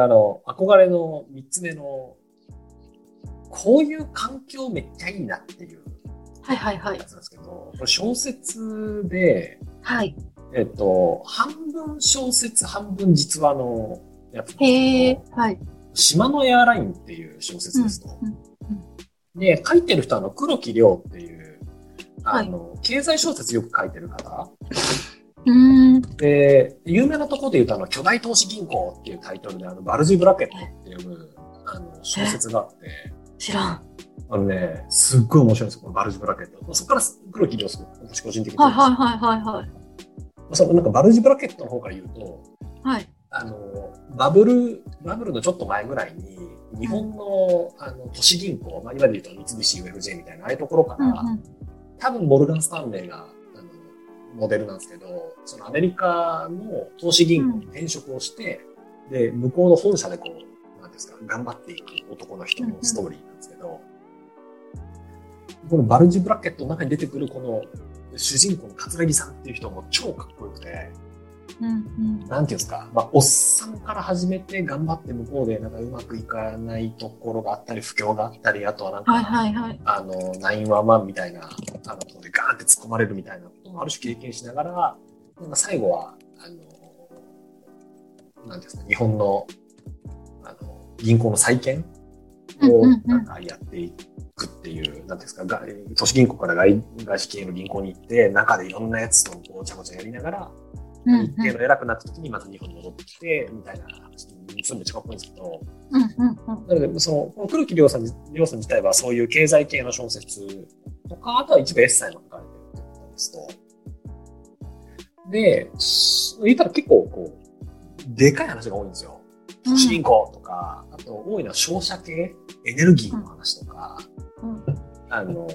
れあの、憧れの3つ目の、こういう環境めっちゃいいなっていうはいはいはいや。つなんですけど、これ小説で、はい。えっと、半分小説、半分実話のやつへえ。はい。島のエアラインっていう小説ですと。うんで、書いてる人はあの黒木亮っていう、あの、経済小説よく書いてる方。で、有名なところで言うとあの、巨大投資銀行っていうタイトルであの、バルジーブラケットっていう、あの、小説があって、知らん。あのね、すっごい面白いんですよ、このバルジーブラケット。そこから黒木亮すごい私個人的に。はいはいはいはいはい。そのなんかバルジーブラケットの方から言うと、はい。あの、バブル、バブルのちょっと前ぐらいに、日本の、あの、都市銀行、まあ、今で言うと三菱 UFJ みたいな、ああいうところから、うんうん。多分モルガン・スタンレーが、モデルなんですけど、そのアメリカの投資銀行に転職をして、で、向こうの本社でこう、なんですか、頑張っていく男の人のストーリーなんですけど、このバルジ・ブラケットの中に出てくるこの主人公の桂木さんっていう人も超かっこよくて、なんていうんですか、まあ、おっさんから始めて頑張って向こうでなんかうまくいかないところがあったり、不況があったり、あとはなんか、はいはいはい。あの、911みたいな、あの、ところでガーンって突っ込まれるみたいなこともある種経験しながら、なんか最後は、あの、なんていうんですか、日本の、あの、銀行の再建をなんかやっていくっていう、なんていうんですか、が都市銀行から外外資系の銀行に行って、中でいろんなやつとごちゃごちゃやりながら、うん一定の偉くなった時にまた日本に戻ってきて、みたいな話、それめっちゃかっこいいんですけど、うんうんうん。なので、その、この黒木亮さん、亮さん自体はそういう経済系の小説とか、あとは一部エッサイも書かれてるってことですと。で、言ったら結構こう、でかい話が多いんですよ。都市銀行とか、あと多いのは商社系、エネルギーの話とか、うんあの、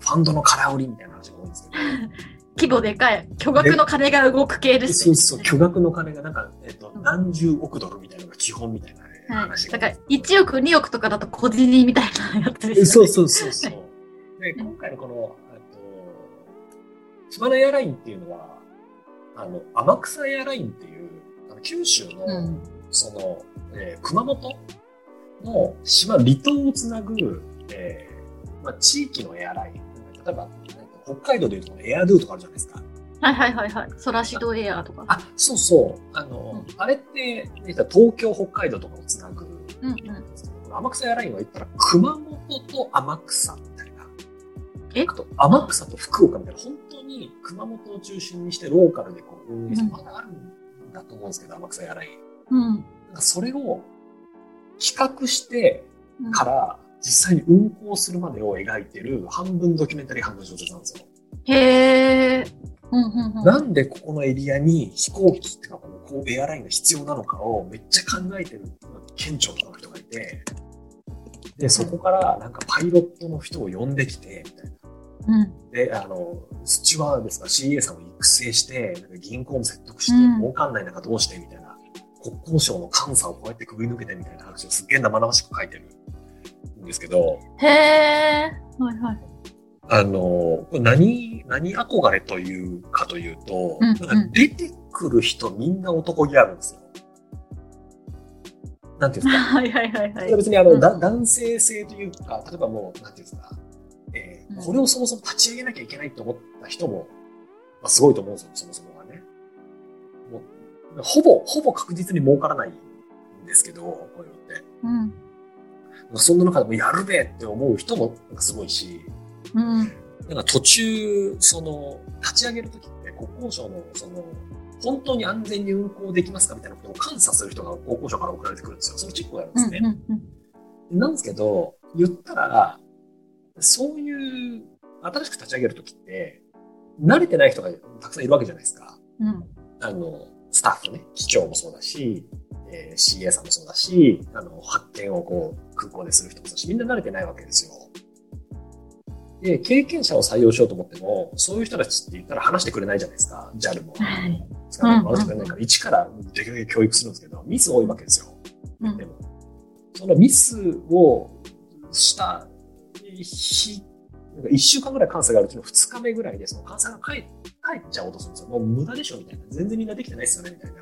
ファンドの空売りみたいな話が多いんですけど、規模でかい。巨額の金が動く系ですね。そうそう、巨額の金がなんか、えっと、何十億ドルみたいなのが基本みたいなね、はい。だから、1億、2億とかだと小銭みたいなやつですよね。そうそうそうそう。で、今回のこの、あと、島根エアラインっていうのは、あの、天草エアラインっていう、あの九州の、うん。その、えー熊本の島、離島をつなぐ、えーまあ、地域のエアライン。例えば、北海道でいうとエアドゥとかあるじゃないですか。はいはいはいはい。ソラシドエアとか。あ、そうそう。あの、あれって、ね東京、北海道とかをつなぐうんうん。天草エアラインは言ったら熊本と天草みたいな。え？あと天草と福岡みたいな、本当に熊本を中心にしてローカルでこう運営して、うんまだあるんだと思うんですけど、天草エアライン。うん。なんかそれを企画してうんから実際に運行するまでを描いてる半分ドキュメンタリー半分小説なんですよ。へえ。うんうんうん。なんでここのエリアに飛行機っていうかこうこうエアラインが必要なのかをめっちゃ考えてる県庁とかの人がいて、で、そこからなんかパイロットの人を呼んできて、みたいな。うん。で、あの、スチュワーですか CA さんを育成して、なんか銀行も説得して、うん儲かんない中どうしてみたいな、国交省の監査をこうやってくぐり抜けてみたいな話をすっげえ生々しく書いてるんですけど、へえ。はいはい。あの、何、何憧れというかというと、うんなんか出てくる人みんな男気あるんですよ。なんていうんですか？はいはいはいはい。別にあの、うんだ男性性というか、例えばもう、なんていうんですか、えーうんこれをそもそも立ち上げなきゃいけないと思った人も、まあ、すごいと思うんですよ、そもそもがね。もうほぼ、ほぼ確実に儲からないんですけど、こういうのって。うん。そんな中でもやるべって思う人もなんかすごいし、うん。なんか途中、その、立ち上げるときって国交省の、その、本当に安全に運行できますかみたいなことを監査する人が国交省から送られてくるんですよ。そのチェックをやるんでうんすね。うんなんですけど、言ったら、そういう、新しく立ち上げるときって、慣れてない人がたくさんいるわけじゃないですか。うん。あの、スタッフね、機長もそうだし、えー CA さんもそうだし、あの、発見をこう、空港でする人もそうだし、みんな慣れてないわけですよ。で、経験者を採用しようと思っても、そういう人たちって言ったら話してくれないじゃないですか。JAL も。はい。話してくれないから、一からできるだけ教育するんですけど、ミス多いわけですよ。うんでも、そのミスをした日、なんか一週間ぐらい監査があるうちの二日目ぐらいで、その監査が帰帰っちゃおうとするんですよ。もう無駄でしょみたいな。全然みんなできてないですよねみたいな。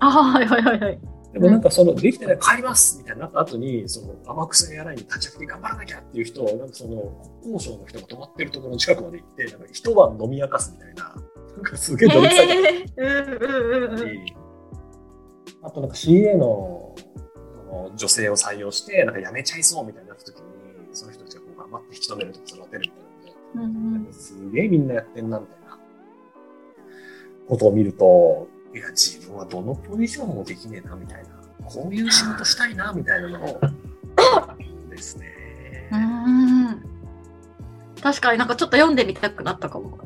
ああ、はいはいはいはい。でもなんかその、できてない帰りますみたいになった後に、その、天草エアラインに立ち上げて頑張らなきゃっていう人を、なんかその、国交省の人が泊まってるところの近くまで行って、なんか一晩飲み明かすみたいな、なんかすげえどぎついへえうんうんうんうん。し、あとなんか CA のあの女性を採用して、なんか辞めちゃいそうみたいになった時に、その人たちがこう頑張って引き止めるとか育てるみたいなので、うんなんかすげえみんなやってんなみたいなことを見ると、いや、自分はどのポジションもできねえなみたいな、こういう仕事したいなみたいなのを、ですね。うんうん確かになんかちょっと読んでみたくなったかも。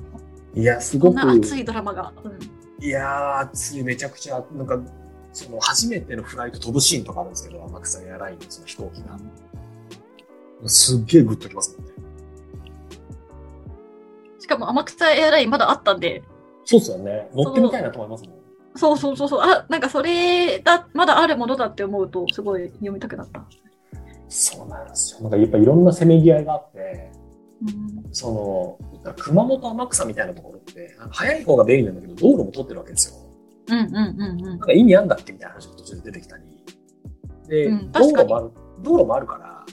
いや、すこごく、熱いドラマが。うんいやー、熱い、めちゃくちゃ、なんか、その初めてのフライト飛ぶシーンとかあるんですけど、天草エアラインのその飛行機が。すっげえグッときますもんね。しかも天草エアラインまだあったんで、そうっすよね。乗ってみたいなと思いますもん。そうそうそうそう、あ、なんかそれだ、まだあるものだって思うと、すごい読みたくなった。そうなんですよ。なんかやっぱいろんなせめぎ合いがあって、うんその、熊本天草みたいなところって、早い方が便利なんだけど、道路も通ってるわけですよ。うんうんうんうんなんか意味あんだっけみたいな話が途中で出てきたり。で、うん道路もある、道路もあるから、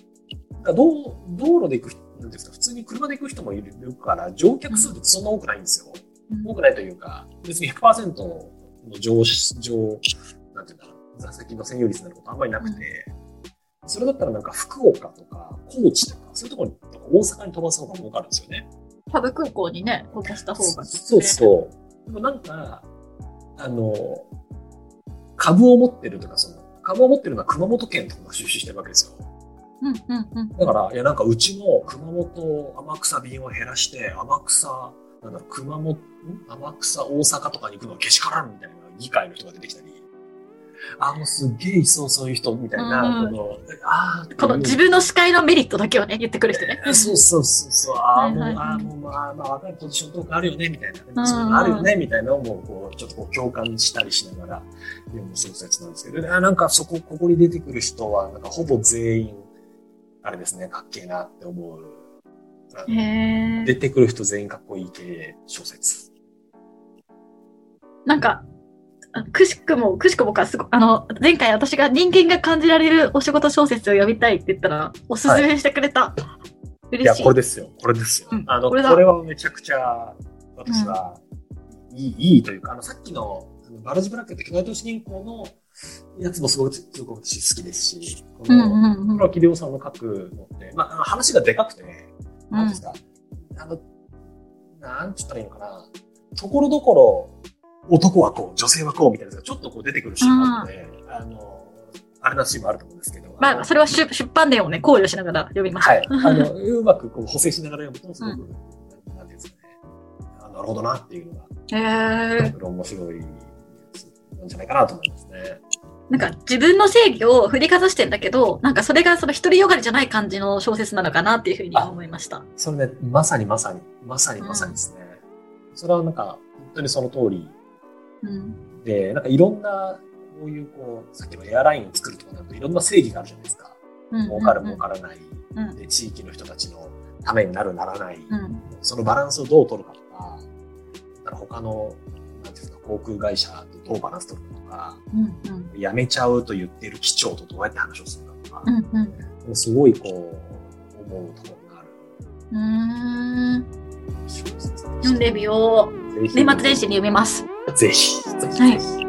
なんか道道路で行く人、なんですか、普通に車で行く人もいるから、乗客数ってそんな多くないんですよ。うん多くないというか、別に100%の乗し、乗、なんていうんだろう、座席の占有率になることあんまりなくて、それだったらなんか福岡とか高知とか、そういうところに、大阪に飛ばす方が儲かるんですよね。ハブ空港にね、飛ばした方が、そうそう。でもなんか、あの、株を持ってるとか、その、株を持ってるのは熊本県とかが収集してるわけですよ。うんうんうん。だから、いや、なんかうちの熊本天草便を減らして、天草、なんだ熊本、ん天草大阪とかに行くのはけしからんみたいな議会の人が出てきたり、あ、もうすっげえいそう、そういう人みたいな、うんこの、あーこの自分の視界のメリットだけをね、言ってくる人ね。そうそうそうそう、ああ、もう、はいはいああ、もう、まあ、まあ、わかるポジションとかあるよね、みたいな。うんそういうのあるよね、みたいなのも、こう、ちょっとこう、共感したりしながら、読む小説なんですけど、あなんかそこ、ここに出てくる人は、なんかほぼ全員、あれですね、かっけえなって思う。出てくる人全員かっこいい系小説。なんか、あくしくも、くしくもか、すごあの、前回私が人間が感じられるお仕事小説を読みたいって言ったら、おすすめしてくれた。いや、嬉しい。これですよ。これですよ。うんあの、ここれだれはめちゃくちゃ、私は、いい、いいというか、あの、さっきの、あのバラジブラックって巨大都市銀行のやつもすごく、すごく私好きですし、こうんの、うんうん。黒木亮さんの書くのって、まあ、話がでかくて、なんですか、あの、なんつったらいいのかな、ところどころ、男はこう、女性はこうみたいなやつがちょっとこう出てくるシーンがあって、あの、あれなシーンもあると思うんですけど。まあ、それは出出版伝をね、考慮しながら読みました。はい。あの、うまくこう補正しながら読むと、すごく、なんていうんですかね。あなるほどなっていうのが、へえ。これ面白いやつなんじゃないかなと思いますね。なんか自分の正義を振りかざしてんだけど、なんかそれがその独りよがりじゃない感じの小説なのかなっていうふうに思いました。それね、まさにまさに、まさにまさにですね。それはなんか、本当にその通りうん。で、なんかいろんな、こういうこう、さっきのエアラインを作るとかなるといろんな正義があるじゃないですか。うん儲かる儲からない。うんで、地域の人たちのためになるならない。うん。そのバランスをどう取るかとか、だから他の、なんていうんですか、航空会社とどうバランス取るかとか、うん。うん。辞めちゃうと言っている機長とどうやって話をするかとかう、ん。うん。すごいこう、思うところがあるうーん。読んでみよう。年末年始に読みます。ぜひ、ぜひ、はい